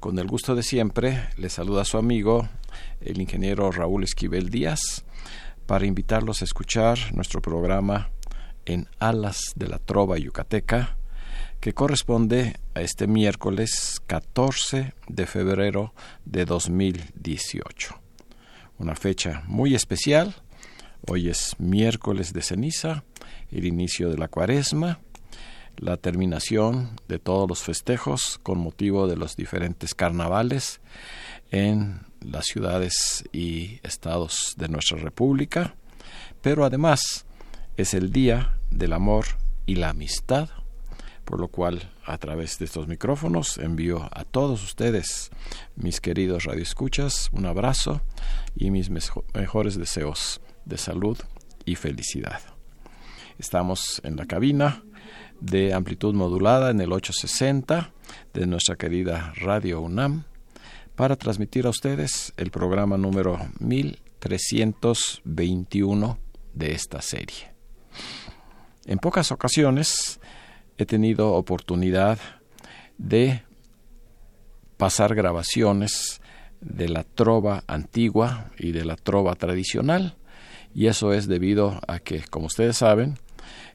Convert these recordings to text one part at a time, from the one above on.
Con el gusto de siempre, le saluda a su amigo, el ingeniero Raúl Esquivel Díaz, para invitarlos a escuchar nuestro programa en Alas de la Trova Yucateca, que corresponde a este miércoles 14 de febrero de 2018. Una fecha muy especial. Hoy es miércoles de ceniza, el inicio de la cuaresma la terminación de todos los festejos con motivo de los diferentes carnavales en las ciudades y estados de nuestra República, pero además es el Día del Amor y la Amistad, por lo cual a través de estos micrófonos envío a todos ustedes, mis queridos radioescuchas, un abrazo y mis mejores deseos de salud y felicidad. Estamos en la cabina de amplitud modulada en el 860 de nuestra querida Radio UNAM para transmitir a ustedes el programa número 1321 de esta serie. En pocas ocasiones he tenido oportunidad de pasar grabaciones de la trova antigua y de la trova tradicional, y eso es debido a que, como ustedes saben,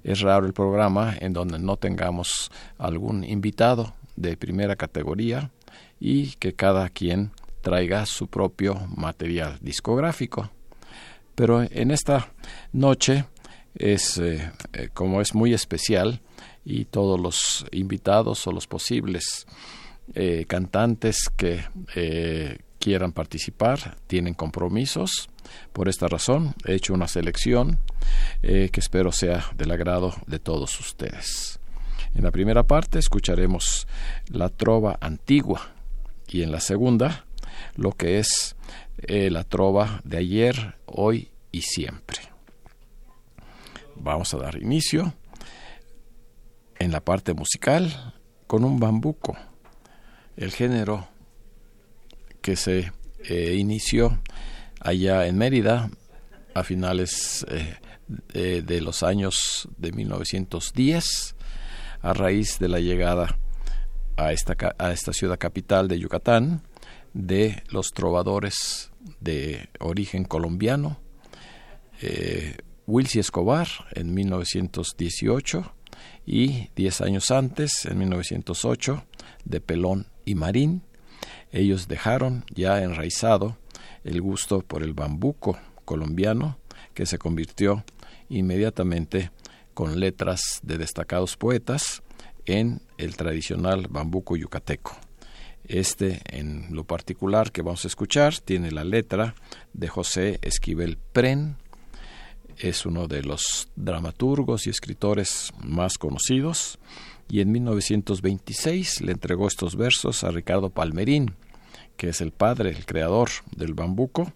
es raro el programa en donde no tengamos algún invitado de primera categoría y que cada quien traiga su propio material discográfico. Pero en esta noche es eh, eh, como es muy especial y todos los invitados o los posibles eh, cantantes que quieran participar tienen compromisos. Por esta razón he hecho una selección eh, que espero sea del agrado de todos ustedes. En la primera parte escucharemos la trova antigua y en la segunda lo que es eh, la trova de ayer, hoy y siempre. Vamos a dar inicio en la parte musical con un bambuco, el género que se eh, inició allá en Mérida a finales eh, de los años de 1910 a raíz de la llegada a esta, a esta ciudad capital de Yucatán de los trovadores de origen colombiano, eh, Wilsi Escobar en 1918 y diez años antes, en 1908, de Pelón y Marín, ellos dejaron ya enraizado el gusto por el bambuco colombiano, que se convirtió inmediatamente con letras de destacados poetas en el tradicional bambuco yucateco. Este, en lo particular que vamos a escuchar, tiene la letra de José Esquivel Pren, es uno de los dramaturgos y escritores más conocidos, y en 1926 le entregó estos versos a Ricardo Palmerín, que es el padre, el creador del bambuco,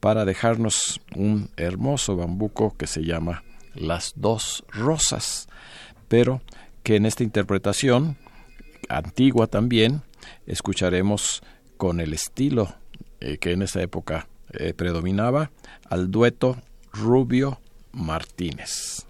para dejarnos un hermoso bambuco que se llama Las dos rosas, pero que en esta interpretación, antigua también, escucharemos con el estilo eh, que en esa época eh, predominaba, al dueto Rubio Martínez.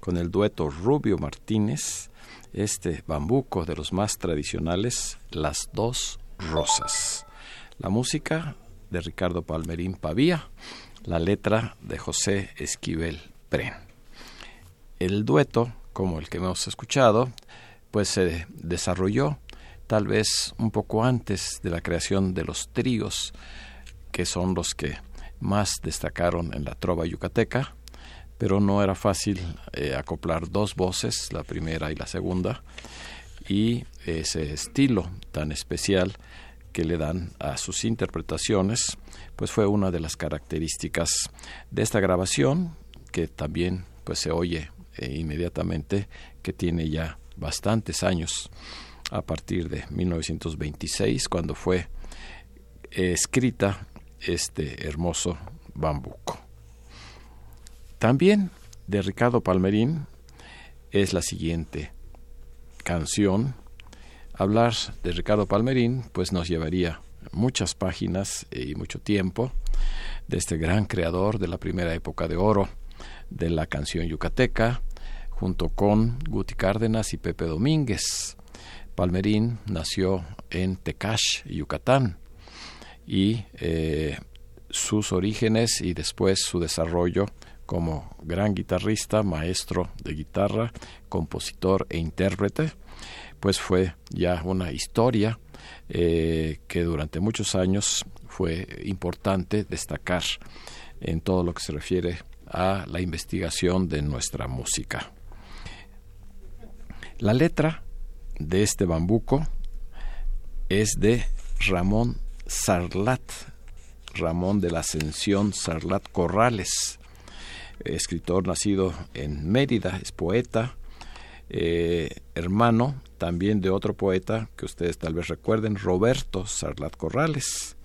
Con el dueto Rubio Martínez este bambuco de los más tradicionales, Las Dos Rosas. La música de Ricardo Palmerín Pavía, la letra de José Esquivel Pren. El dueto, como el que hemos escuchado, pues se desarrolló tal vez un poco antes de la creación de los tríos, que son los que más destacaron en la trova yucateca, pero no era fácil eh, acoplar dos voces, la primera y la segunda, y ese estilo tan especial que le dan a sus interpretaciones, pues fue una de las características de esta grabación, que también pues se oye eh, inmediatamente que tiene ya bastantes años, a partir de 1926, cuando fue eh, escrita este hermoso bambuco. También de Ricardo Palmerín es la siguiente canción. Hablar de Ricardo Palmerín pues nos llevaría muchas páginas y mucho tiempo de este gran creador de la primera época de oro de la canción yucateca, junto con Guti Cárdenas y Pepe Domínguez. Palmerín nació en Tecash, Yucatán, y eh, sus orígenes y después su desarrollo como gran guitarrista, maestro de guitarra, compositor e intérprete, pues fue ya una historia eh, que durante muchos años fue importante destacar en todo lo que se refiere a la investigación de nuestra música. La letra de este bambuco es de Ramón Sarlat, Ramón de la Ascensión Sarlat Corrales, escritor nacido en Mérida, es poeta, eh, hermano también de otro poeta que ustedes tal vez recuerden, Roberto Sarlat Corrales.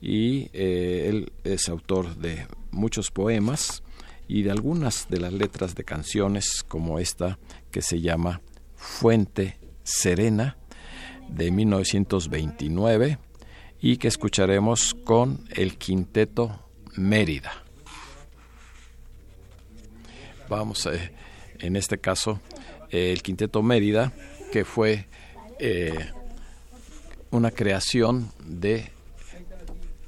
Y eh, él es autor de muchos poemas y de algunas de las letras de canciones como esta que se llama Fuente Serena de 1929 y que escucharemos con el quinteto Mérida. Vamos, eh, en este caso, eh, el quinteto Mérida, que fue eh, una creación de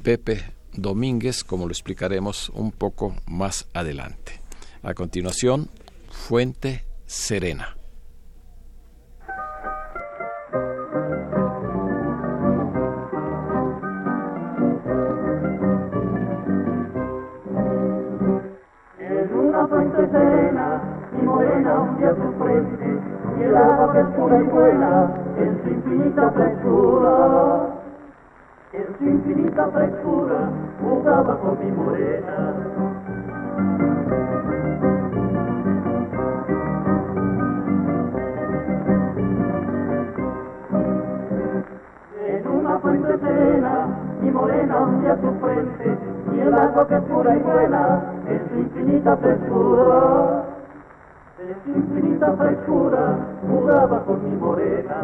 Pepe Domínguez, como lo explicaremos un poco más adelante. A continuación, Fuente Serena. En su infinita frescura en su infinita frescura jugaba con mi morena. En una fuente serena y morena hundía su frente y el agua que es pura y buena en su infinita frescura, infinita frescura jugaba con mi morena.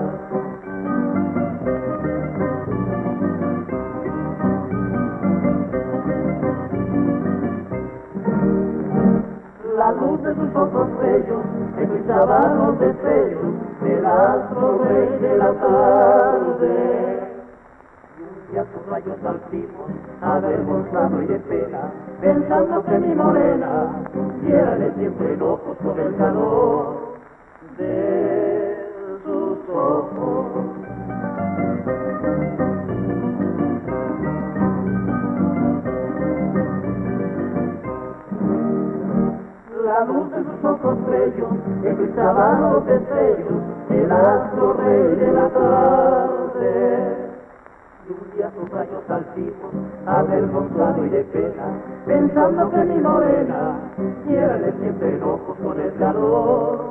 La luz de sus ojos bellos eclipsaba los destellos del astro rey de la tarde y a sus rayos altivos avergonzado y de pena, pensando que mi morena diérale siempre enojos con el calor de sus ojos. La luz de sus ojos bellos eclipsaba los destellos, el astro rey de la tarde y a sus rayos altivos, avergonzado y de pena, pensando que mi morena quiere siempre enojos con el calor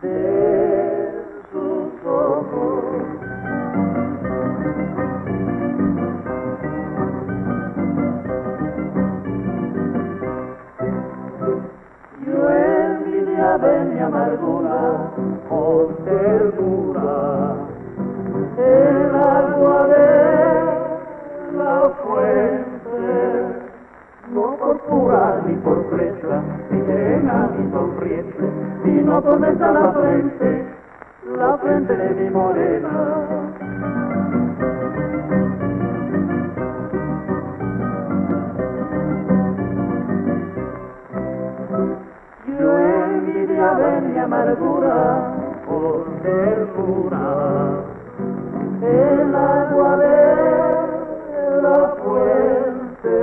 de sus ojos. Yo envidia de mi amargura con ternura el agua de no por pura ni por fresca, ni serena ni sonriente, sino tormenta la frente, la frente de mi morena. Yo envidia mi amargura por ternura el agua de la fuente,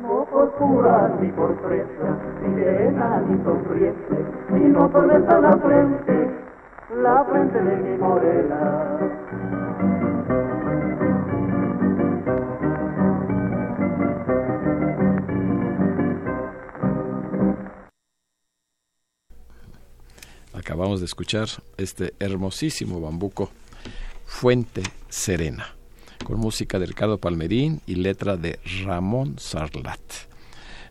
no por pura ni por fresca, ni llena ni sonriente, sino tormenta la frente, la frente de mi morena. Acabamos de escuchar este hermosísimo bambuco Fuente Serena, con música de Ricardo Palmerín y letra de Ramón Sarlat.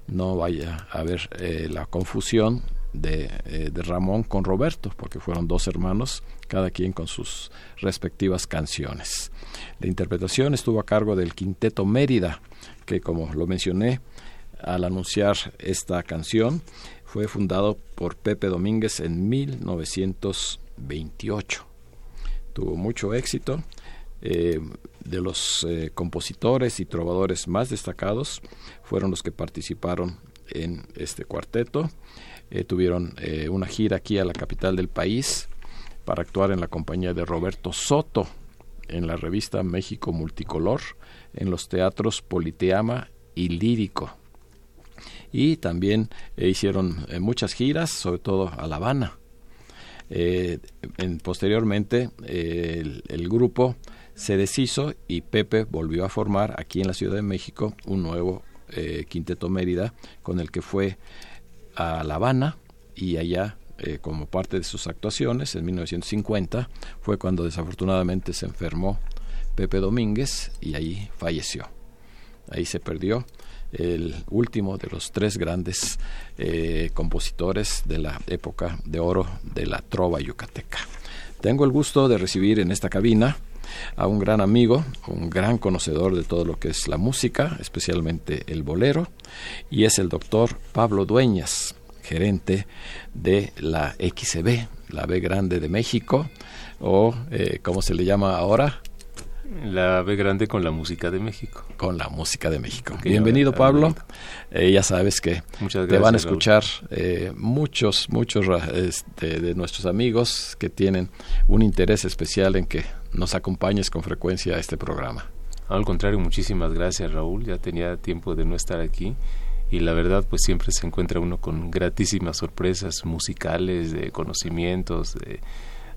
No vaya a haber eh, la confusión de, eh, de, Ramón con Roberto, porque fueron dos hermanos, cada quien con sus respectivas canciones. La interpretación estuvo a cargo del Quinteto Mérida, que como lo mencioné al anunciar esta canción, fue fundado por Pepe Domínguez en 1928 tuvo mucho éxito. Eh, de los eh, compositores y trovadores más destacados fueron los que participaron en este cuarteto. Eh, tuvieron una gira aquí a la capital del país para actuar en la compañía de Roberto Soto en la revista México Multicolor, en los teatros Politeama y Lírico. Y también hicieron muchas giras, sobre todo a La Habana en, posteriormente el, grupo se deshizo y Pepe volvió a formar aquí en la Ciudad de México un nuevo eh, Quinteto Mérida con el que fue a La Habana y allá eh, como parte de sus actuaciones en 1950 fue cuando desafortunadamente se enfermó Pepe Domínguez y ahí falleció. Ahí se perdió el último de los tres grandes eh, compositores de la época de oro de la trova yucateca. Tengo el gusto de recibir en esta cabina a un gran amigo, un gran conocedor de todo lo que es la música, especialmente el bolero, y es el doctor Pablo Dueñas, gerente de la XB, la B Grande de México, o eh, como se le llama ahora, la B grande con la música de México. Con la música de México. Bienvenido, Pablo. Eh, ya sabes que te van a escuchar eh, muchos, muchos este, de nuestros amigos que tienen un interés especial en que nos acompañes con frecuencia a este programa. Al contrario, muchísimas gracias, Raúl. Ya tenía tiempo de no estar aquí y la verdad pues siempre se encuentra uno con gratísimas sorpresas musicales, de conocimientos, de,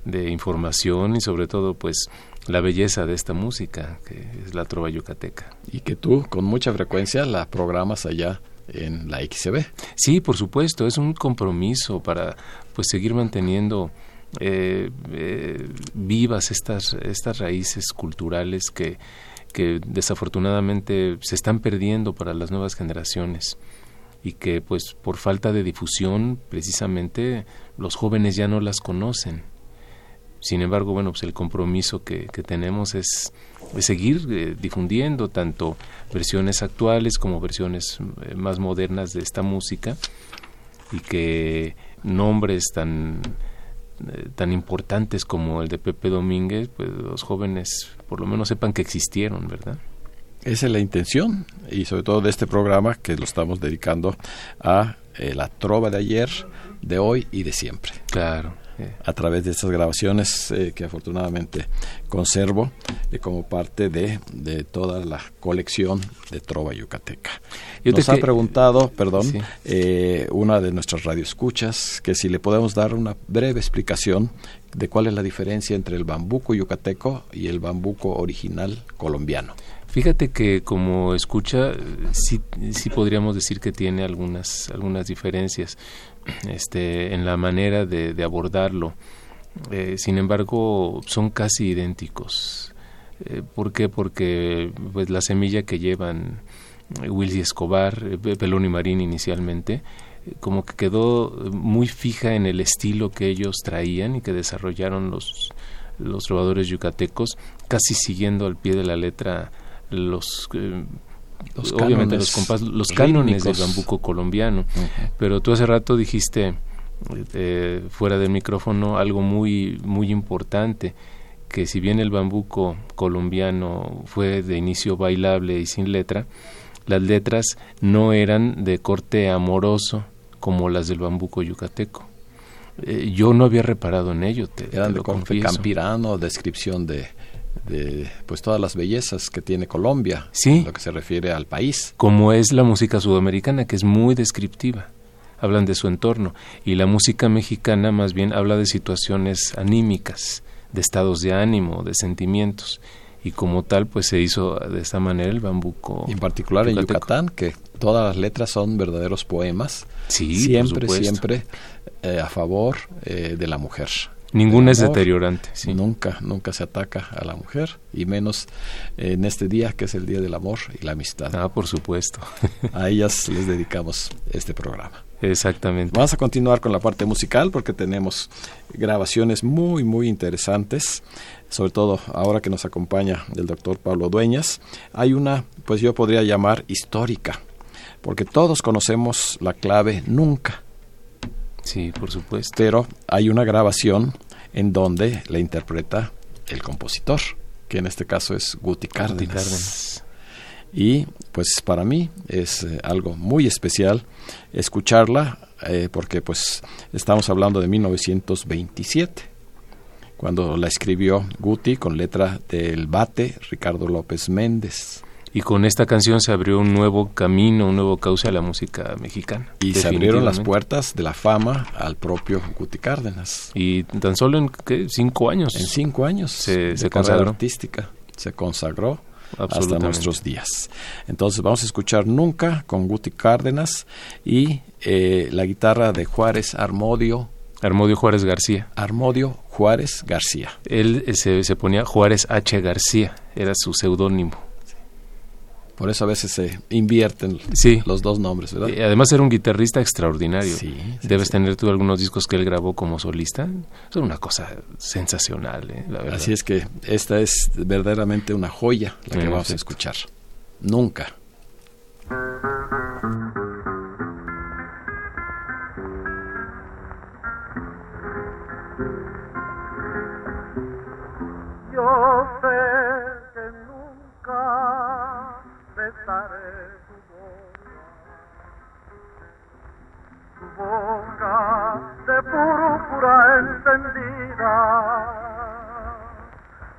de información y sobre todo pues la belleza de esta música, que es la trova yucateca. Y que tú con mucha frecuencia la programas allá en la XCB. Sí, por supuesto, es un compromiso para pues seguir manteniendo eh, eh, vivas estas, estas raíces culturales que, que desafortunadamente se están perdiendo para las nuevas generaciones y que pues por falta de difusión precisamente los jóvenes ya no las conocen sin embargo, bueno, pues el compromiso que, tenemos es, seguir eh, difundiendo tanto versiones actuales como versiones eh, más modernas de esta música y que nombres tan eh, tan importantes como el de Pepe Domínguez, pues los jóvenes por lo menos sepan que existieron, ¿verdad? Esa es la intención y sobre todo de este programa que lo estamos dedicando a la trova de ayer, de hoy y de siempre. Claro a través de estas grabaciones eh, que afortunadamente conservo eh, como parte de, de, toda la colección de Trova Yucateca. Yo Nos ha preguntado, perdón, eh, una de nuestras radioescuchas, que si le podemos dar una breve explicación de cuál es la diferencia entre el bambuco yucateco y el bambuco original colombiano. Fíjate que como escucha, sí, sí podríamos decir que tiene algunas, algunas diferencias este, en la manera de, abordarlo. Eh, sin embargo, son casi idénticos. Eh, ¿Por qué? Porque pues, la semilla que llevan Willy Escobar, eh, Pelón y Marín inicialmente, como que quedó muy fija en el estilo que ellos traían y que desarrollaron los, los trovadores yucatecos, casi siguiendo al pie de la letra los los obviamente los los cánones del bambuco colombiano. Pero tú hace rato dijiste eh, fuera del micrófono algo muy muy importante que si bien el bambuco colombiano fue de inicio bailable y sin letra, las letras no eran de corte amoroso como las del bambuco yucateco. Eh, yo no había reparado en ello. Te, eran de corte campirano, descripción de de pues todas las bellezas que tiene Colombia, sí. lo que se refiere al país. Como es la música sudamericana, que es muy descriptiva. Hablan de su entorno. Y la música mexicana más bien habla de situaciones anímicas, de estados de ánimo, de sentimientos. Y como tal, pues se hizo de esta manera el bambuco. en particular en Yucatán, que todas las letras son verdaderos poemas. Sí, siempre, siempre eh, a favor eh, de la mujer. Ninguna es deteriorante. Nunca, nunca se ataca a la mujer, y menos en este día que es el Día del Amor y la Amistad. Ah, por supuesto. a ellas les dedicamos este programa. Exactamente. Vamos a continuar con la parte musical porque tenemos grabaciones muy, muy interesantes, sobre todo ahora que nos acompaña el doctor Pablo Dueñas. Hay una, pues yo podría llamar histórica, porque todos conocemos la clave nunca Sí, por supuesto. Pero hay una grabación en donde la interpreta el compositor, que en este caso es Guti Cárdenas. Y pues para mí es eh, algo muy especial escucharla eh, porque pues estamos hablando de 1927 cuando la escribió Guti con letra del bate Ricardo López Méndez y con esta canción se abrió un nuevo camino, un nuevo cauce a la música mexicana. Y se abrieron las puertas de la fama al propio Guti Cárdenas. Y tan solo en cinco años. En cinco años. Se, se consagró. artística. Se consagró hasta nuestros días. Entonces vamos a escuchar Nunca con Guti Cárdenas y eh, la guitarra de Juárez Armodio Armodio Juárez García. Armodio Juárez García. Él eh, se, se ponía Juárez H. García, era su seudónimo. Por eso a veces se invierten Sí. los dos nombres, ¿verdad? Y además era un guitarrista extraordinario. Sí, sí, Debes sí. tener tú algunos discos que él grabó como solista. Es una cosa sensacional, ¿eh? la verdad. Así es que esta es verdaderamente una joya la que vamos a escuchar. Nunca. Yo sé que nunca tu boca, tu boca de púrpura encendida.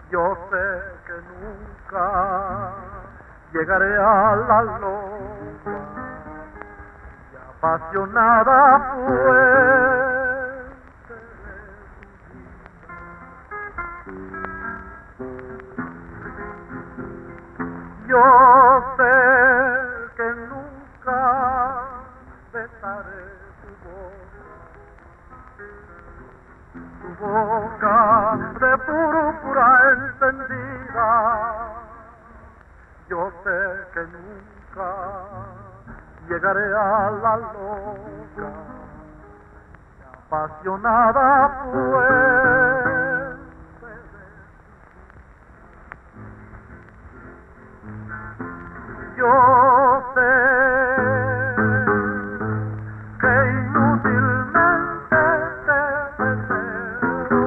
Yo sé que nunca llegaré a la y apasionada fuente Yo sé que nunca besaré tu boca, tu boca de púrpura encendida. Yo sé que nunca llegaré a la loca, apasionada fuente Yo sé que inútilmente te deseo,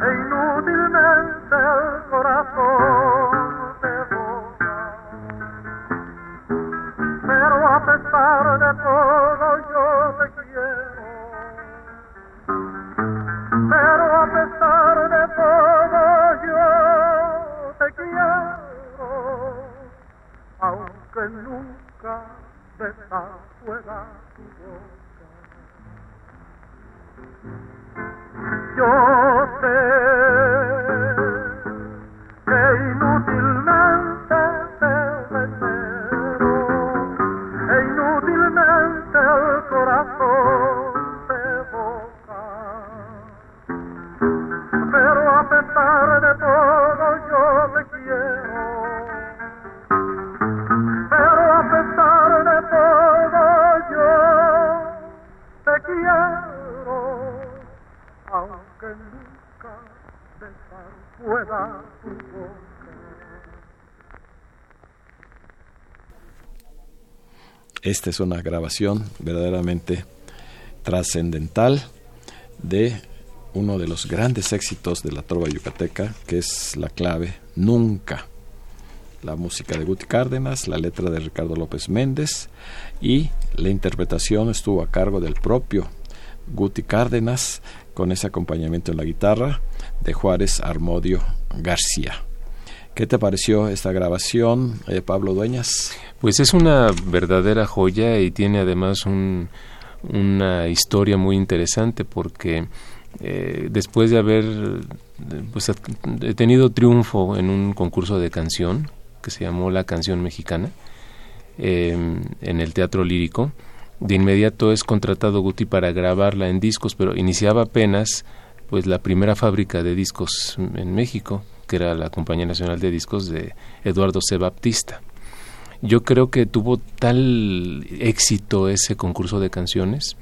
e inútilmente el corazón te boga. Pero a pesar de todo besar fuera Esta es una grabación verdaderamente trascendental de uno de los grandes éxitos de la trova yucateca, que es la clave Nunca. La música de Guti Cárdenas, la letra de Ricardo López Méndez y la interpretación estuvo a cargo del propio Guti Cárdenas con ese acompañamiento en la guitarra de Juárez Armodio García. ¿Qué te pareció esta grabación, eh, Pablo Dueñas? Pues es una verdadera joya y tiene además un, una historia muy interesante porque eh, después de haber pues, tenido triunfo en un concurso de canción que se llamó La Canción Mexicana eh, en el Teatro Lírico, de inmediato es contratado Guti para grabarla en discos, pero iniciaba apenas pues la primera fábrica de discos en México, que era la Compañía Nacional de Discos de Eduardo C. Baptista. Yo creo que tuvo tal éxito ese concurso de canciones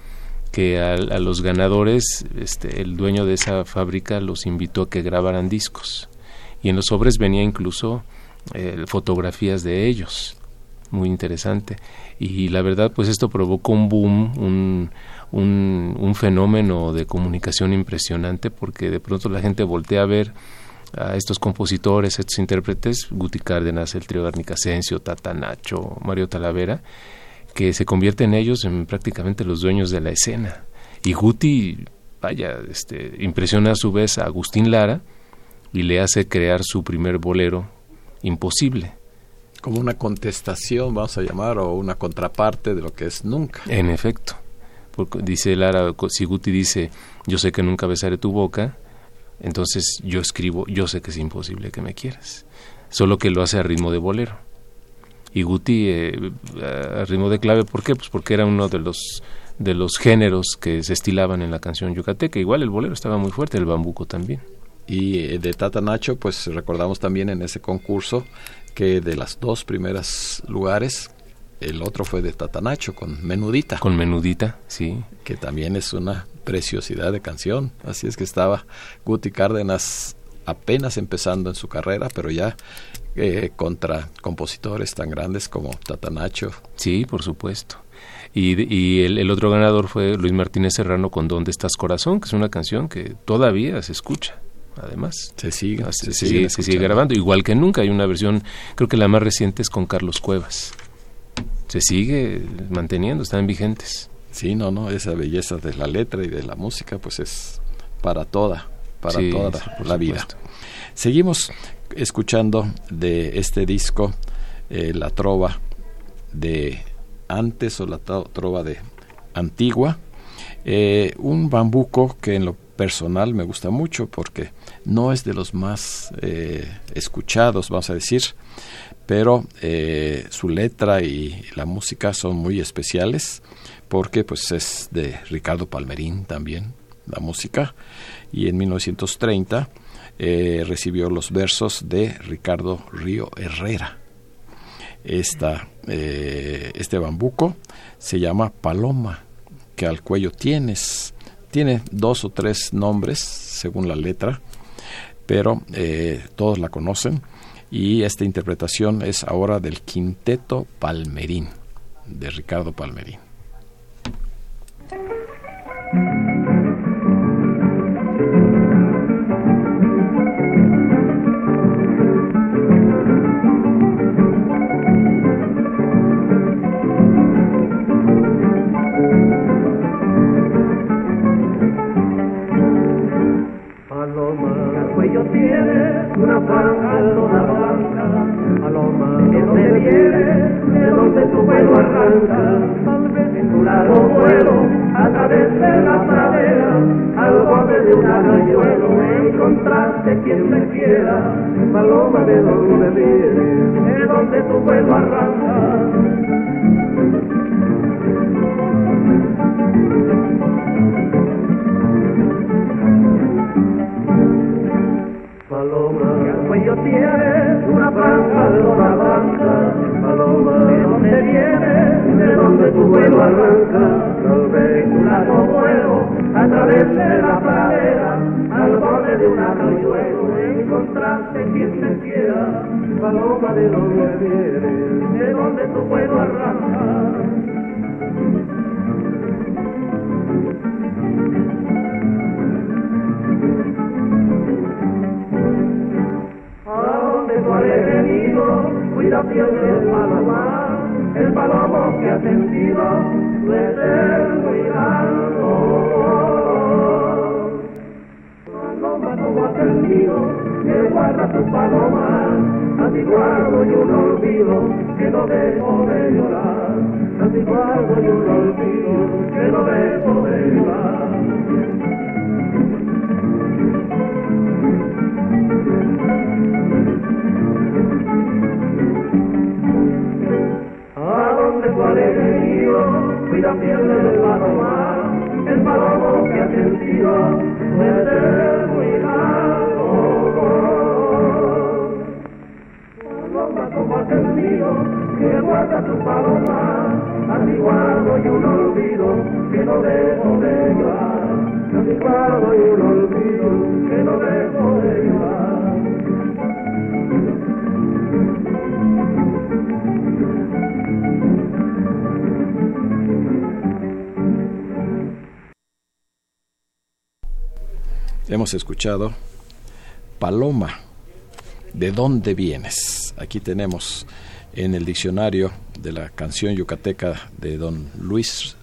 que a, los ganadores, este, el dueño de esa fábrica los invitó a que grabaran discos. Y en los sobres venía incluso eh, fotografías de ellos. Muy interesante. Y la verdad, pues esto provocó un boom, un, un, un fenómeno de comunicación impresionante, porque de pronto la gente voltea a ver a estos compositores, estos intérpretes, Guti Cárdenas, el trío Garnicasencio, Tata Nacho, Mario Talavera, que se convierten ellos en prácticamente los dueños de la escena. Y Guti, vaya, este, impresiona a su vez a Agustín Lara y le hace crear su primer bolero, Imposible. Como una contestación, vamos a llamar, o una contraparte de lo que es Nunca. En efecto. Porque dice Lara, si Guti dice, yo sé que nunca besaré tu boca, entonces yo escribo, yo sé que es imposible que me quieras. Solo que lo hace a ritmo de bolero. Y Guti eh, a ritmo de clave, ¿por qué? Pues porque era uno de los de los géneros que se estilaban en la canción yucateca. Igual el bolero estaba muy fuerte, el bambuco también. Y eh, de Tata Nacho, pues recordamos también en ese concurso que de las dos primeras lugares, el otro fue de Tata Nacho con Menudita. Con Menudita, sí. Que también es una preciosidad de canción. Así es que estaba Guti Cárdenas apenas empezando en su carrera, pero ya eh, contra compositores tan grandes como Tata Nacho. Sí, por supuesto. Y, el, otro ganador fue Luis Martínez Serrano con ¿Dónde estás corazón? que es una canción que todavía se escucha. Además, se sigue, se, sigue, se sigue grabando, igual que nunca. Hay una versión, creo que la más reciente es con Carlos Cuevas. Se sigue manteniendo, están vigentes. Sí, no, no, esa belleza de la letra y de la música, pues es para toda, para toda la, vida. Seguimos escuchando de este disco eh, la trova de antes o la trova de Antigua, eh, un bambuco que en lo personal me gusta mucho porque no es de los más eh, escuchados, vamos a decir, pero eh, su letra y la música son muy especiales porque pues es de Ricardo Palmerín también la música y en 1930 recibió los versos de Ricardo Río Herrera esta, eh, este bambuco se llama paloma, que al cuello tienes. Tiene dos o tres nombres según la letra, pero eh, todos la conocen. Y esta interpretación es ahora del Quinteto Palmerín, de Ricardo Palmerín. blanca, tal vez en tu largo vuelo, a través de la pradera, al borde de un arroyuelo, encontraste quien me quiera, paloma de donde vienes, de donde tu vuelo arranca. Paloma, que cuello tienes una franja de paloma, ¿de dónde vienes? de donde tu vuelo arranca, yo vengo una vuelo a través de la pradera, al borde de un arroyuelo, encontraste quien te quiera, paloma de donde vienes, de donde tu vuelo arranca. ¿A dónde tú has venido? Cuida piel de palomar sentido de ser muy alto. Paloma no ha sentido que guarda sus palomas, antiguardo y un olvido que no dejo de llorar, antiguardo y un olvido que no dejo de llorar. vida pierde el palomar, el palomo que ha sentido desde muy largo. Paloma como aquel mío que guarda tu paloma, antiguado y un olvido que no dejo de llorar, antiguado y un olvido que no dejo de llorar. Hemos escuchado Paloma, ¿de dónde vienes? Aquí tenemos en el diccionario de la canción yucateca de don Luis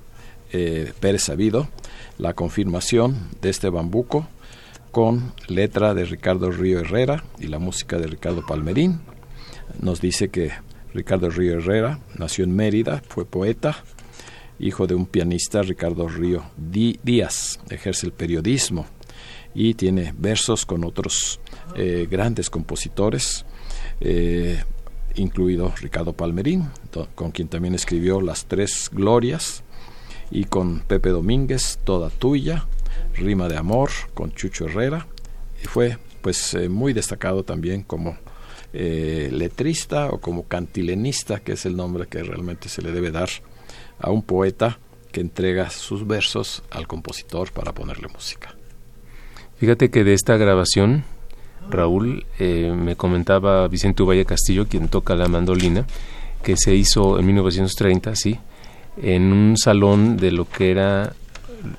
eh, Pérez Sabido la confirmación de este bambuco con letra de Ricardo Río Herrera y la música de Ricardo Palmerín. Nos dice que Ricardo Río Herrera nació en Mérida, fue poeta, hijo de un pianista, Ricardo Río Díaz, ejerce el periodismo y tiene versos con otros eh, grandes compositores, eh, incluido Ricardo Palmerín, con quien también escribió Las Tres Glorias y con Pepe Domínguez, Toda Tuya, Rima de Amor, con Chucho Herrera, y fue pues eh, muy destacado también como letrista o como cantilenista, que es el nombre que realmente se le debe dar a un poeta que entrega sus versos al compositor para ponerle música. Fíjate que de esta grabación, Raúl, eh, me comentaba Vicente Valle Castillo, quien toca la mandolina, que se hizo en 1930, sí, en un salón de lo que era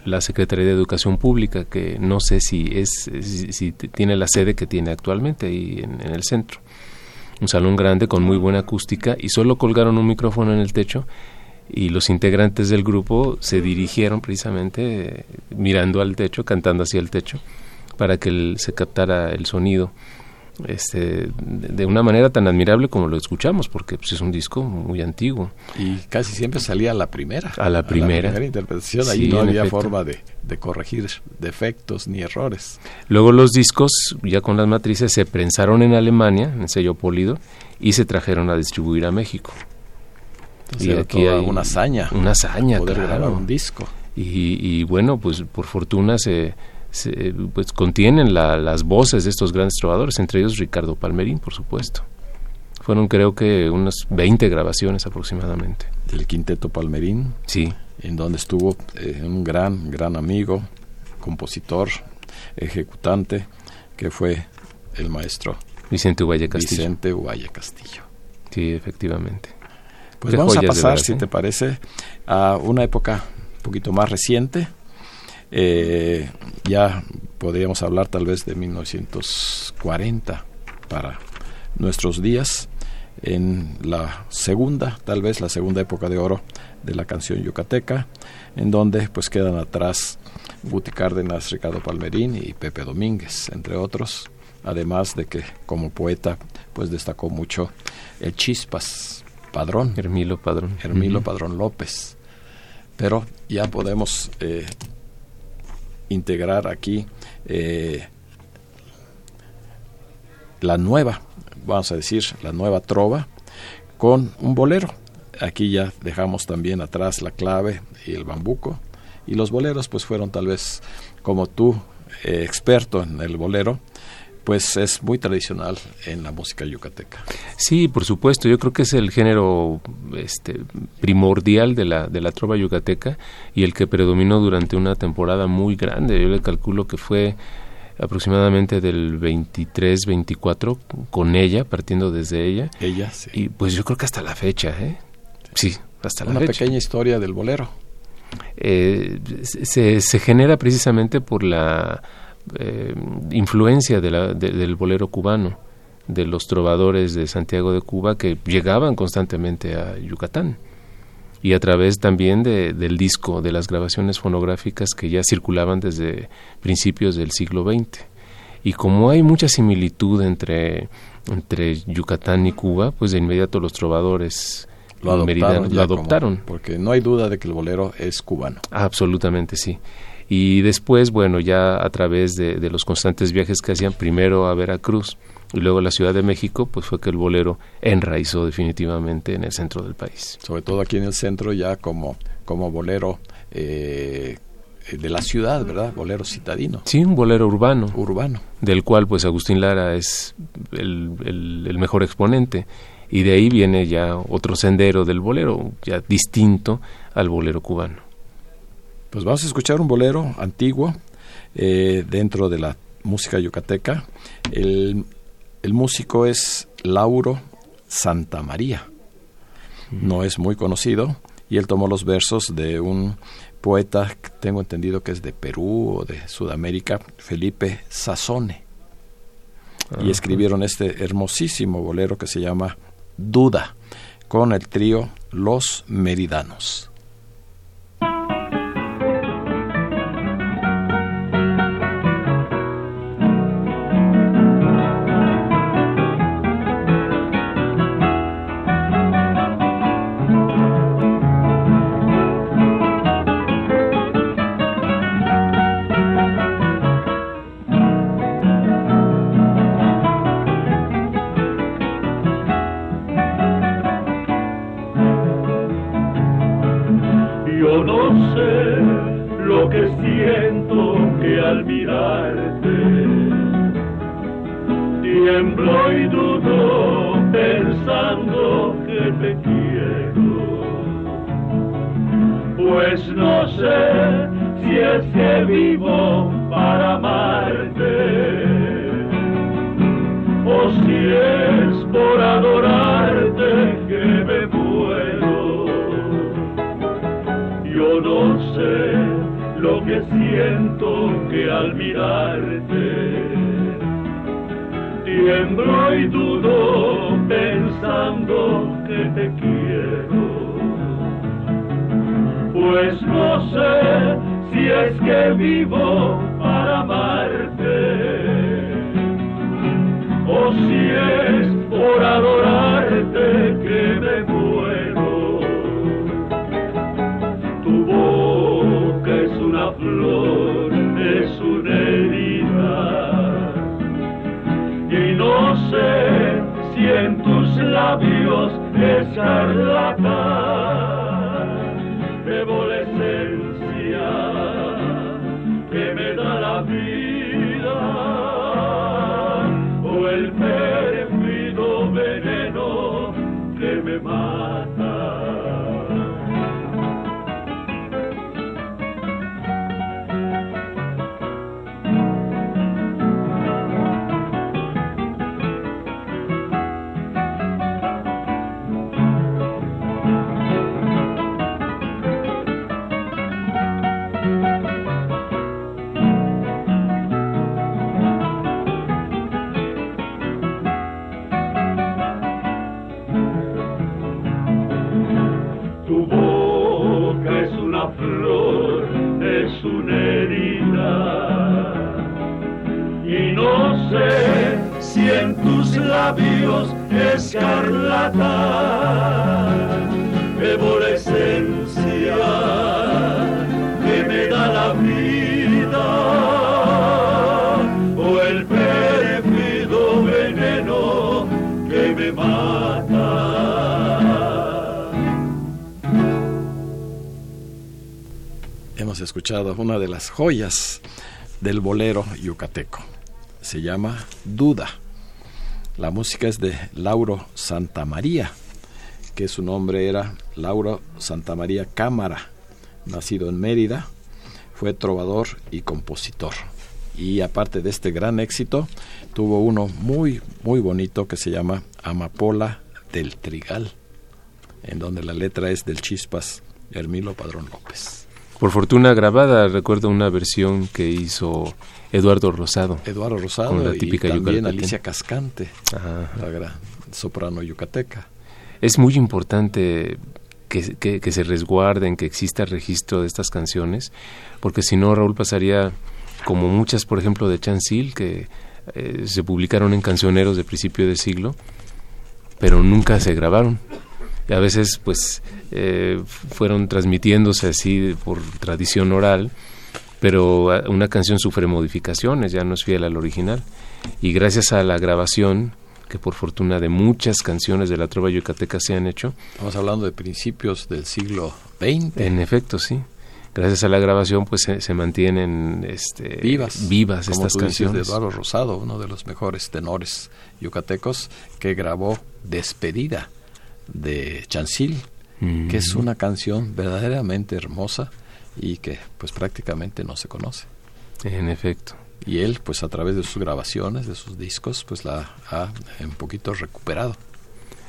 la Secretaría de Educación Pública, que no sé si es si, tiene la sede que tiene actualmente ahí en, el centro. Un salón grande con muy buena acústica y solo colgaron un micrófono en el techo y los integrantes del grupo se dirigieron precisamente mirando al techo, cantando hacia el techo, para que se captara el sonido este, de una manera tan admirable como lo escuchamos, porque pues, es un disco muy antiguo. Y casi siempre salía a la primera. A la primera. interpretación, ahí no había forma de, corregir defectos ni errores. Luego los discos, ya con las matrices, se prensaron en Alemania, en sello polido, y se trajeron a distribuir a México. y aquí hay una hazaña. Una hazaña, poder grabar un disco. Y, y bueno, pues por fortuna se pues contienen las voces de estos grandes trovadores, entre ellos Ricardo Palmerín, por supuesto. Fueron creo que unas 20 grabaciones aproximadamente. Del quinteto Palmerín. Sí. En donde estuvo eh, un gran, gran amigo, compositor, ejecutante, que fue el maestro Vicente Uvalle Castillo. Vicente Uvalle Castillo. Sí, efectivamente. Pues vamos a pasar, si te parece, a una época un poquito más reciente, eh, ya podríamos hablar tal vez de 1940 para nuestros días, en la segunda, tal vez la segunda época de oro de la canción yucateca, en donde pues quedan atrás Guti Cárdenas, Ricardo Palmerín y Pepe Domínguez, entre otros, además de que como poeta pues destacó mucho el Chispas Padrón. Hermilo Padrón. Hermilo Padrón López. Pero ya podemos eh, integrar aquí eh, la nueva, vamos a decir, la nueva trova con un bolero. Aquí ya dejamos también atrás la clave y el bambuco. Y los boleros pues fueron tal vez como tú, eh, experto en el bolero, pues es muy tradicional en la música yucateca. Sí, por supuesto, yo creo que es el género este, primordial de la, de la trova yucateca y el que predominó durante una temporada muy grande. Yo le calculo que fue aproximadamente del 23, 24 con ella, partiendo desde ella. Ella, sí. Y pues yo creo que hasta la fecha, ¿eh? Sí, hasta la fecha. Una pequeña historia del bolero. Eh, se, se genera precisamente por la eh, influencia de la, del bolero cubano, de los trovadores de Santiago de Cuba que llegaban constantemente a Yucatán y a través también de, del disco, de las grabaciones fonográficas que ya circulaban desde principios del siglo XX. Y como hay mucha similitud entre, entre Yucatán y Cuba, pues de inmediato los trovadores lo adoptaron, lo adoptaron. porque no hay duda de que el bolero es cubano. Absolutamente sí. Y después, bueno, ya a través de, los constantes viajes que hacían primero a Veracruz y luego a la Ciudad de México, pues fue que el bolero enraizó definitivamente en el centro del país. Sobre todo aquí en el centro ya como, como bolero eh, de la ciudad, ¿verdad? Bolero citadino. Sí, un bolero urbano. Urbano. Del cual pues Agustín Lara es el, el mejor exponente. Y de ahí viene ya otro sendero del bolero, ya distinto al bolero cubano. Pues vamos a escuchar un bolero antiguo eh, dentro de la música yucateca. El, músico es Lauro Santa María. No es muy conocido y él tomó los versos de un poeta tengo entendido que es de Perú o de Sudamérica, Felipe Sazone. Y escribieron este hermosísimo bolero que se llama Duda, con el trío Los Meridanos. Joyas del bolero yucateco. Se llama Duda. La música es de Lauro Santamaría, que su nombre era Lauro Santamaría Cámara, nacido en Mérida, fue trovador y compositor. Y aparte de este gran éxito, tuvo uno muy, muy bonito que se llama Amapola del Trigal, en donde la letra es del Chispas Hermilo Padrón López. Por fortuna grabada, recuerdo una versión que hizo Eduardo Rosado. Eduardo Rosado Con la típica y también yucateca. Alicia Cascante, Ajá. la gran soprano yucateca. Es muy importante que, que- que se resguarden, que exista registro de estas canciones, porque si no, Raúl pasaría como muchas, por ejemplo, de Chancil, que eh, se publicaron en cancioneros de principio de siglo, pero nunca se grabaron. A veces, pues, eh, fueron transmitiéndose así por tradición oral, pero ah, una canción sufre modificaciones, ya no es fiel al original. Y gracias a la grabación, que por fortuna de muchas canciones de la trova yucateca se han hecho, Estamos hablando de principios del siglo XX. en efecto, sí. Gracias a la grabación, pues se, se mantienen este, vivas, vivas como estas tú dices, de canciones. Eduardo Rosado, uno de los mejores tenores yucatecos que grabó Despedida de Chancil, Mm. que es una canción verdaderamente hermosa y que pues prácticamente no se conoce. En efecto. Y él pues a través de sus grabaciones, de sus discos, pues la ha un poquito recuperado.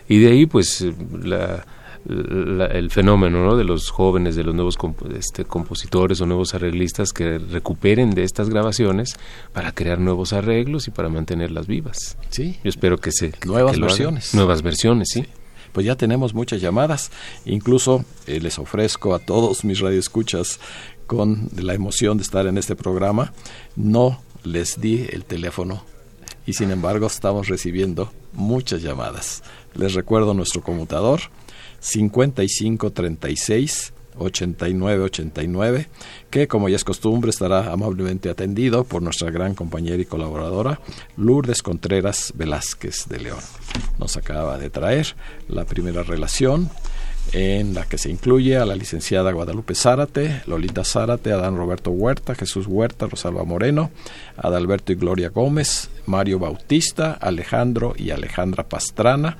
Y de ahí, pues, eh, la- la- el fenómeno ¿no? de los jóvenes, de los nuevos comp- este, compositores o nuevos arreglistas que recuperen de estas grabaciones para crear nuevos arreglos y para mantenerlas vivas. Sí, Yo espero que se... Nuevas que versiones. Nuevas versiones, sí. Pues ya tenemos muchas llamadas. Incluso eh, les ofrezco a todos mis radioescuchas con la emoción de estar en este programa. No les di el teléfono y sin embargo estamos recibiendo muchas llamadas. Les recuerdo nuestro conmutador 5536 8989 que como ya es costumbre estará amablemente atendido por nuestra gran compañera y colaboradora Lourdes Contreras Velázquez de León. Nos acaba de traer la primera relación en la que se incluye a la licenciada Guadalupe Zárate, Lolita Zárate, Adán Roberto Huerta, Jesús Huerta, Rosalba Moreno, Adalberto y Gloria Gómez, Mario Bautista, Alejandro y Alejandra Pastrana,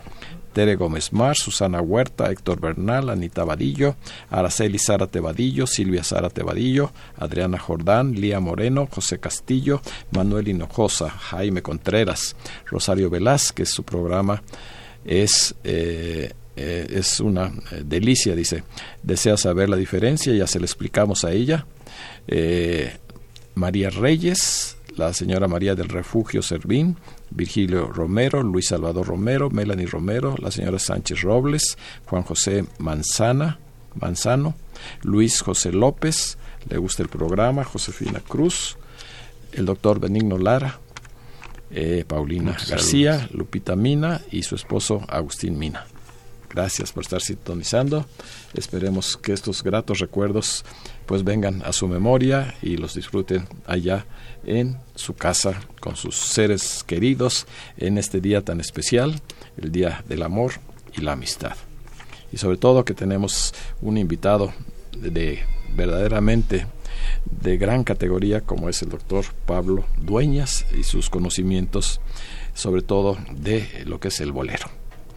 Tere Gómez Mar, Susana Huerta, Héctor Bernal, Anita Vadillo, Araceli Zárate Vadillo, Silvia Zárate Vadillo, Adriana Jordán, Lía Moreno, José Castillo, Manuel Hinojosa, Jaime Contreras, Rosario Velázquez, su programa es... Eh, eh, es una eh, delicia, dice. Desea saber la diferencia, ya se le explicamos a ella. María Reyes, la señora María del Refugio Servín, Virgilio Romero, Luis Salvador Romero, Melanie Romero, la señora Sánchez Robles, Juan José Manzana, Manzano, Luis José López, le gusta el programa, Josefina Cruz, el doctor Benigno Lara, eh, Paulina García, Lupita Mina y su esposo Agustín Mina. Gracias por estar sintonizando. Esperemos que estos gratos recuerdos pues vengan a su memoria y los disfruten allá en su casa con sus seres queridos en este día tan especial, el día del amor y la amistad. Y sobre todo que tenemos un invitado de, verdaderamente de gran categoría como es el doctor Pablo Dueñas y sus conocimientos sobre todo de lo que es el bolero.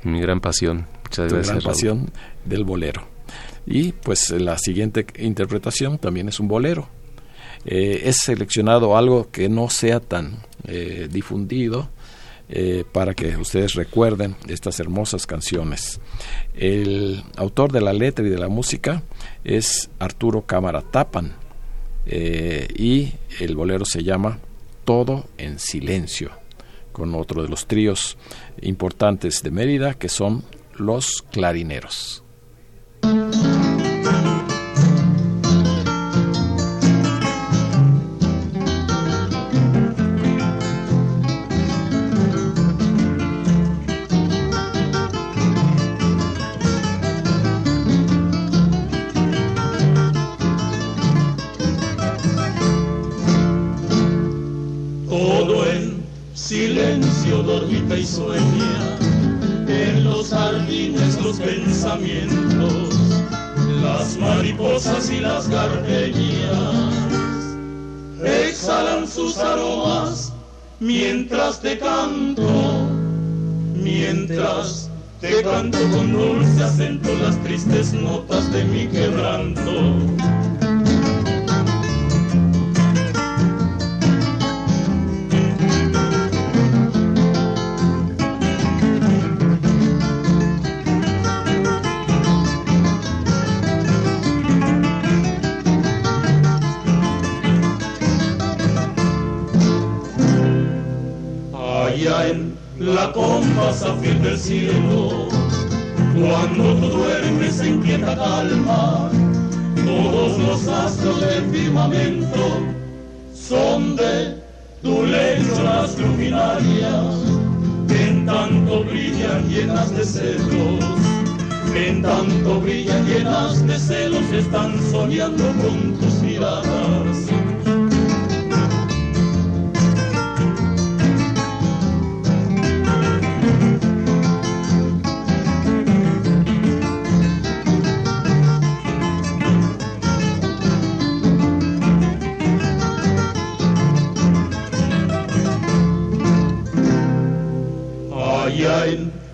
Mi gran pasión. Muchas gracias. gran pasión del bolero. Y pues la siguiente interpretación también es un bolero. Eh, es seleccionado algo que no sea tan eh, difundido eh, para que ustedes recuerden estas hermosas canciones. El autor de la letra y de la música es Arturo Cámara Tapan y el bolero se llama Todo en Silencio, con otro de los tríos importantes de Mérida que son los clarineros. Canto con dulce acento las tristes notas de mi. Llenas de celos, están soñando con tus miradas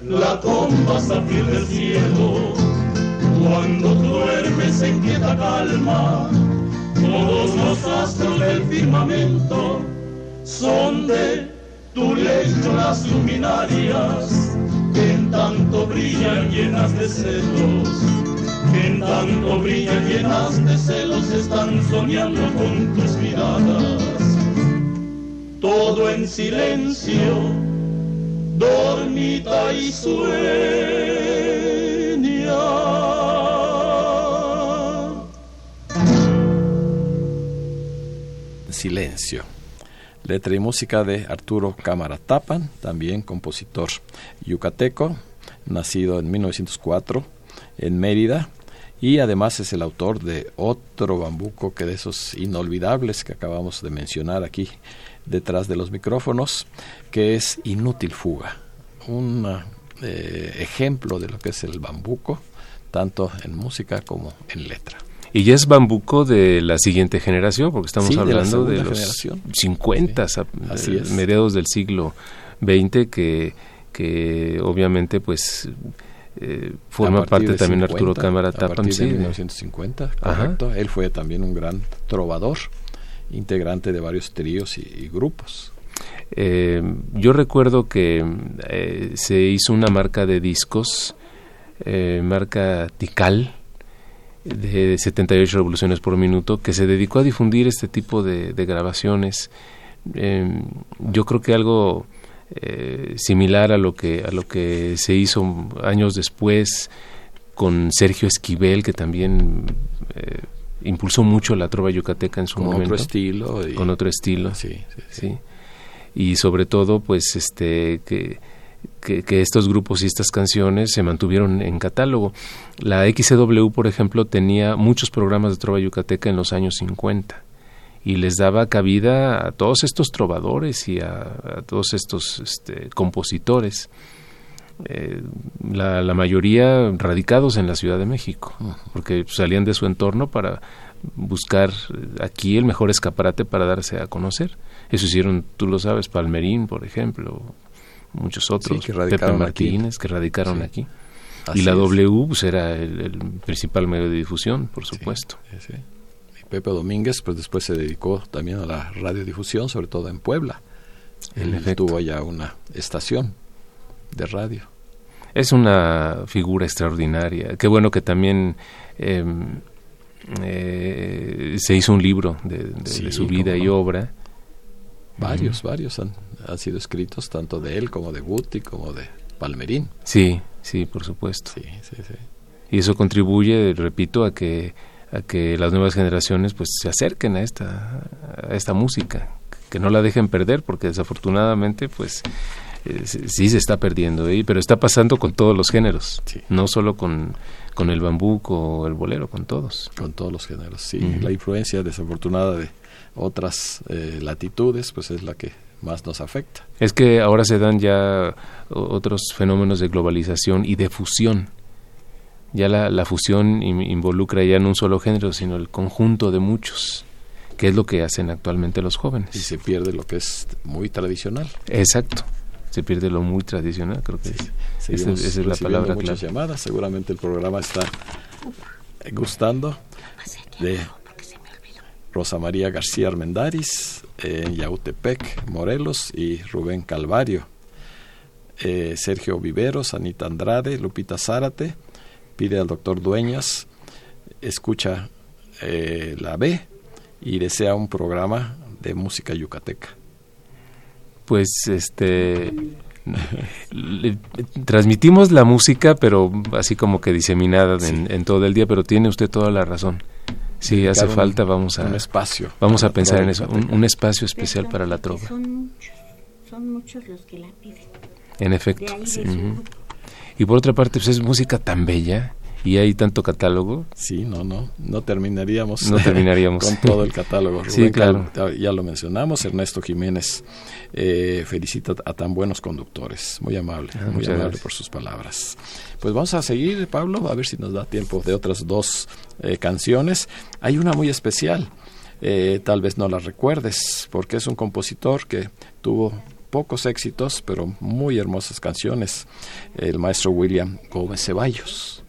la comba zafir del cielo. Cuando duermes en quieta calma, todos los astros del firmamento son de tu lecho las luminarias que en tanto brillan llenas de celos, que en tanto brillan llenas de celos están soñando con tus miradas. Todo en silencio dormita y sueña. Silencio. Letra y música de Arturo Cámara Tapan, también compositor yucateco, nacido en 1904 en Mérida y además es el autor de otro bambuco que de esos inolvidables que acabamos de mencionar aquí detrás de los micrófonos, que es Inútil Fuga, un eh, ejemplo de lo que es el bambuco, tanto en música como en letra. Y ya es bambuco de la siguiente generación, porque estamos hablando de, los 50, mediados del siglo XX, que, que obviamente pues eh, forma parte también Arturo Cámara Tapan. A 1950, correcto. Él fue también un gran trovador, integrante de varios tríos y, grupos. Eh, yo recuerdo que eh, se hizo una marca de discos, marca Tical, de 78 revoluciones por minuto, que se dedicó a difundir este tipo de, de grabaciones. yo creo que algo eh, similar a lo que a lo que se hizo años después con Sergio Esquivel que también eh, impulsó mucho la trova yucateca en su momento con otro estilo con otro estilo sí, sí, y sobre todo pues este que, que, estos grupos y estas canciones se mantuvieron en catálogo la XCW por ejemplo tenía muchos programas de trova yucateca en los años 50 y les daba cabida a todos estos trovadores y a, todos estos este, compositores, eh, la, mayoría radicados en la Ciudad de México, porque salían de su entorno para buscar aquí el mejor escaparate para darse a conocer. Eso hicieron, tú lo sabes, Palmerín, por ejemplo, muchos otros, Pepe Martínez, que radicaron aquí. y la W pues, era el, principal medio de difusión, por supuesto. Pepe Domínguez, pues después se dedicó también a la radiodifusión, sobre todo en Puebla. Él tuvo allá una estación de radio. Es una figura extraordinaria. Qué bueno que también em, eh, se hizo un libro de, su vida y obra. Varios, varios han, han, sido escritos, tanto de él como de Guti, como de Palmerín. Sí, sí, por supuesto. Sí, sí, sí. Y eso contribuye, repito, a que a que las nuevas generaciones pues se acerquen a esta a esta música que no la dejen perder porque desafortunadamente pues eh, sí se está perdiendo ¿eh? pero está pasando con todos los géneros no solo con con el bambuco o el bolero con todos con todos los géneros sí la influencia desafortunada de otras eh, latitudes pues es la que más nos afecta. Es que ahora se dan ya otros fenómenos de globalización y de fusión. Ya la, fusión involucra ya no un solo género, sino el conjunto de muchos, que es lo que hacen actualmente los jóvenes. Y se pierde lo que es muy tradicional. Exacto, se pierde lo muy tradicional, creo que sí. esa, es la palabra muchas llamadas, seguramente el programa está gustando de Rosa María García Armendaris en Yautepec, Morelos y Rubén Calvario. Eh, Sergio Viveros, Anita Andrade, Lupita Zárate, pide al doctor Dueñas, escucha eh, la B y desea un programa de música yucateca. Pues este transmitimos la música, pero así como que diseminada en, todo el día, pero tiene usted toda la razón. Si hace falta, vamos a un espacio. Vamos a pensar en eso, un, espacio especial para la trova. Son muchos, los que la piden. En efecto. Y por otra parte, pues es música tan bella y hay tanto catálogo. Sí, no, no, no terminaríamos, no terminaríamos. con todo el catálogo. sí, claro. Ya lo mencionamos, Ernesto Jiménez eh, felicita a tan buenos conductores. Muy amable, ah, muy amable por sus palabras. Pues vamos a seguir, Pablo, a ver si nos da tiempo de otras dos eh, canciones. Hay una muy especial, eh, tal vez no la recuerdes, porque es un compositor que tuvo pocos éxitos, pero muy hermosas canciones, el maestro William Gómez Ceballos.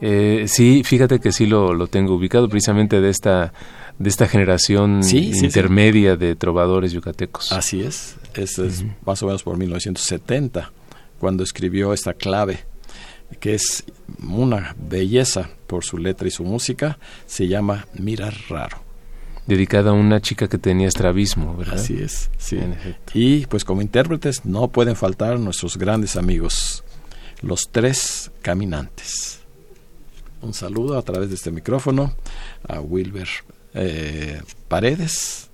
Eh, sí, fíjate que sí lo, lo, tengo ubicado precisamente de esta de esta generación intermedia de trovadores yucatecos. Así es, es, es más o menos por 1970 cuando escribió esta clave que es una belleza por su letra y su música, se llama Mirar Raro dedicada a una chica que tenía estrabismo, ¿verdad? Así es, sí. Y pues como intérpretes no pueden faltar nuestros grandes amigos, los tres caminantes. Un saludo a través de este micrófono a Wilber eh, Paredes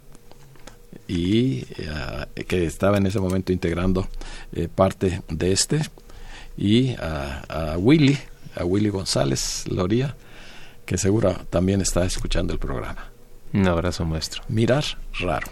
y eh, que estaba en ese momento integrando eh, parte de este y a, a Willy, a Willy González Loría, que seguro también está escuchando el programa. Un abrazo, maestro. Mirar raro.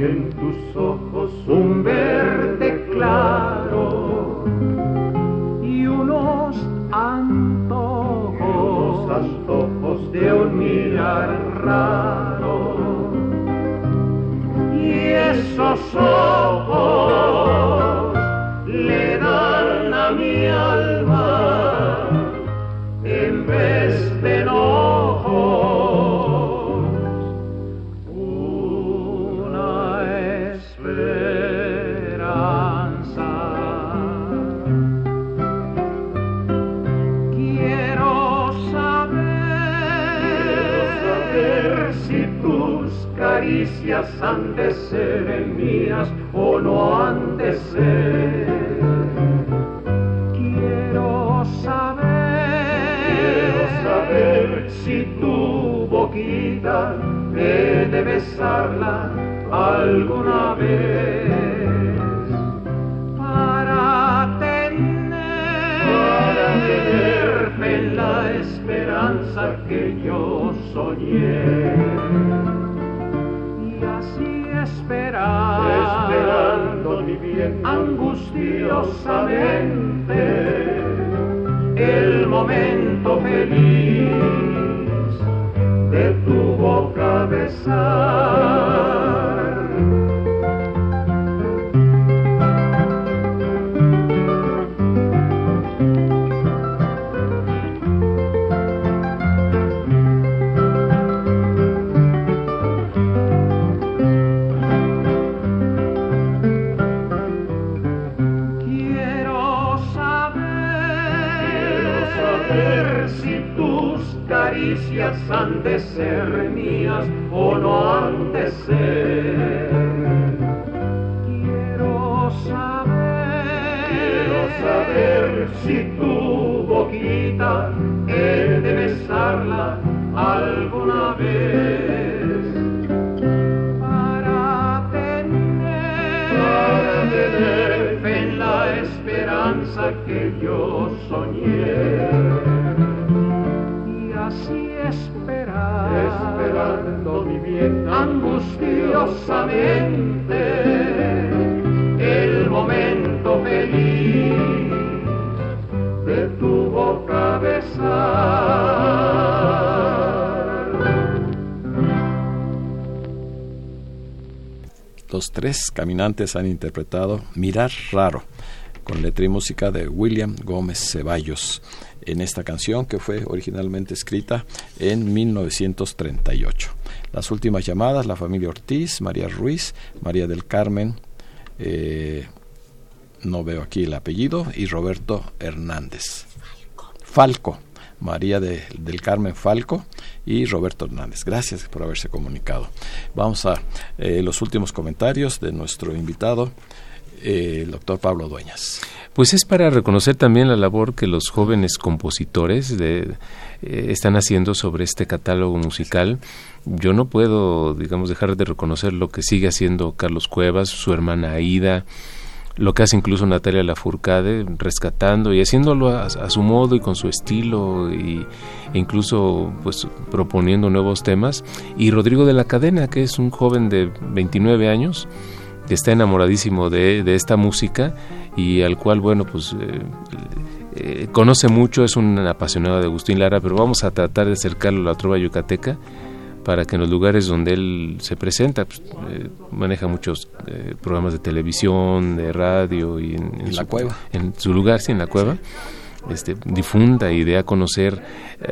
Y en tus ojos un verde claro y unos antojos, antojos de un mirar raro. y esos ojos han de ser mías o no han de ser. Quiero saber, quiero saber si tu boquita he de besarla alguna vez. Para tener, para tener en la esperanza que yo soñé esperar, esperando viviendo angustiosamente. El momento feliz han de ser mías o no han de ser. quiero saber, Quiero saber si tu boquita he de besarla alguna vez para tener, para tener fe en la esperanza que yo soñé. y así esperar, esperando viviendo angustiosamente el momento feliz de tu boca besar. Los tres caminantes han interpretado Mirar Raro, con letra y música de William Gómez Ceballos, en esta canción que fue originalmente escrita en 1938. Las últimas llamadas, la familia Ortiz, María Ruiz, María del Carmen, eh, no veo aquí el apellido, y Roberto Hernández. Falco. María de- del Carmen Falco y Roberto Hernández. Gracias por haberse comunicado. Vamos a eh, los últimos comentarios de nuestro invitado, eh, doctor Pablo Dueñas. Pues es para reconocer también la labor que los jóvenes compositores de, eh, están haciendo sobre este catálogo musical. Yo no puedo, digamos, dejar de reconocer lo que sigue haciendo Carlos Cuevas, su hermana Aida, lo que hace incluso Natalia Lafourcade, rescatando y haciéndolo a, su modo y con su estilo y, e incluso pues proponiendo nuevos temas. Y Rodrigo de la Cadena, que es un joven de 29 años, está enamoradísimo de, de esta música y al cual, bueno, pues eh, eh, conoce mucho, es un apasionado de Agustín Lara, pero vamos a tratar de acercarlo a la trova yucateca para que en los lugares donde él se presenta, pues, eh, maneja muchos eh, programas de televisión, de radio y en, En la su, cueva. en su lugar, sí, en la cueva, este, difunda y dé a conocer,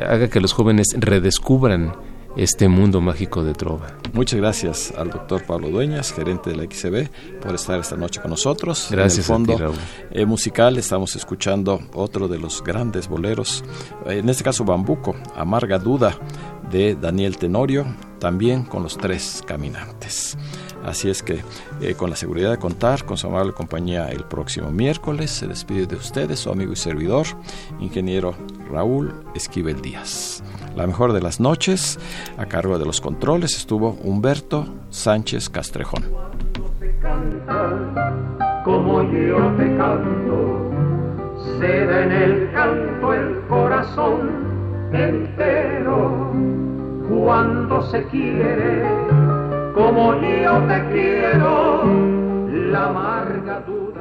haga que los jóvenes redescubran este mundo mágico de trova. Muchas gracias al doctor Pablo Dueñas, gerente de la XCB, por estar esta noche con nosotros. Gracias en el ti, fondo Raúl. eh, musical estamos escuchando otro de los grandes boleros, eh, en este caso Bambuco, Amarga Duda, de Daniel Tenorio, también con los tres caminantes. Así es que, eh, con la seguridad de contar con su amable compañía el próximo miércoles, se despide de ustedes su amigo y servidor, ingeniero Raúl Esquivel Díaz. La mejor de las noches, a cargo de los controles, estuvo Humberto Sánchez Castrejón. como yo te canto. Se da en el canto el corazón entero cuando se quiere como yo te quiero, la amarga duda.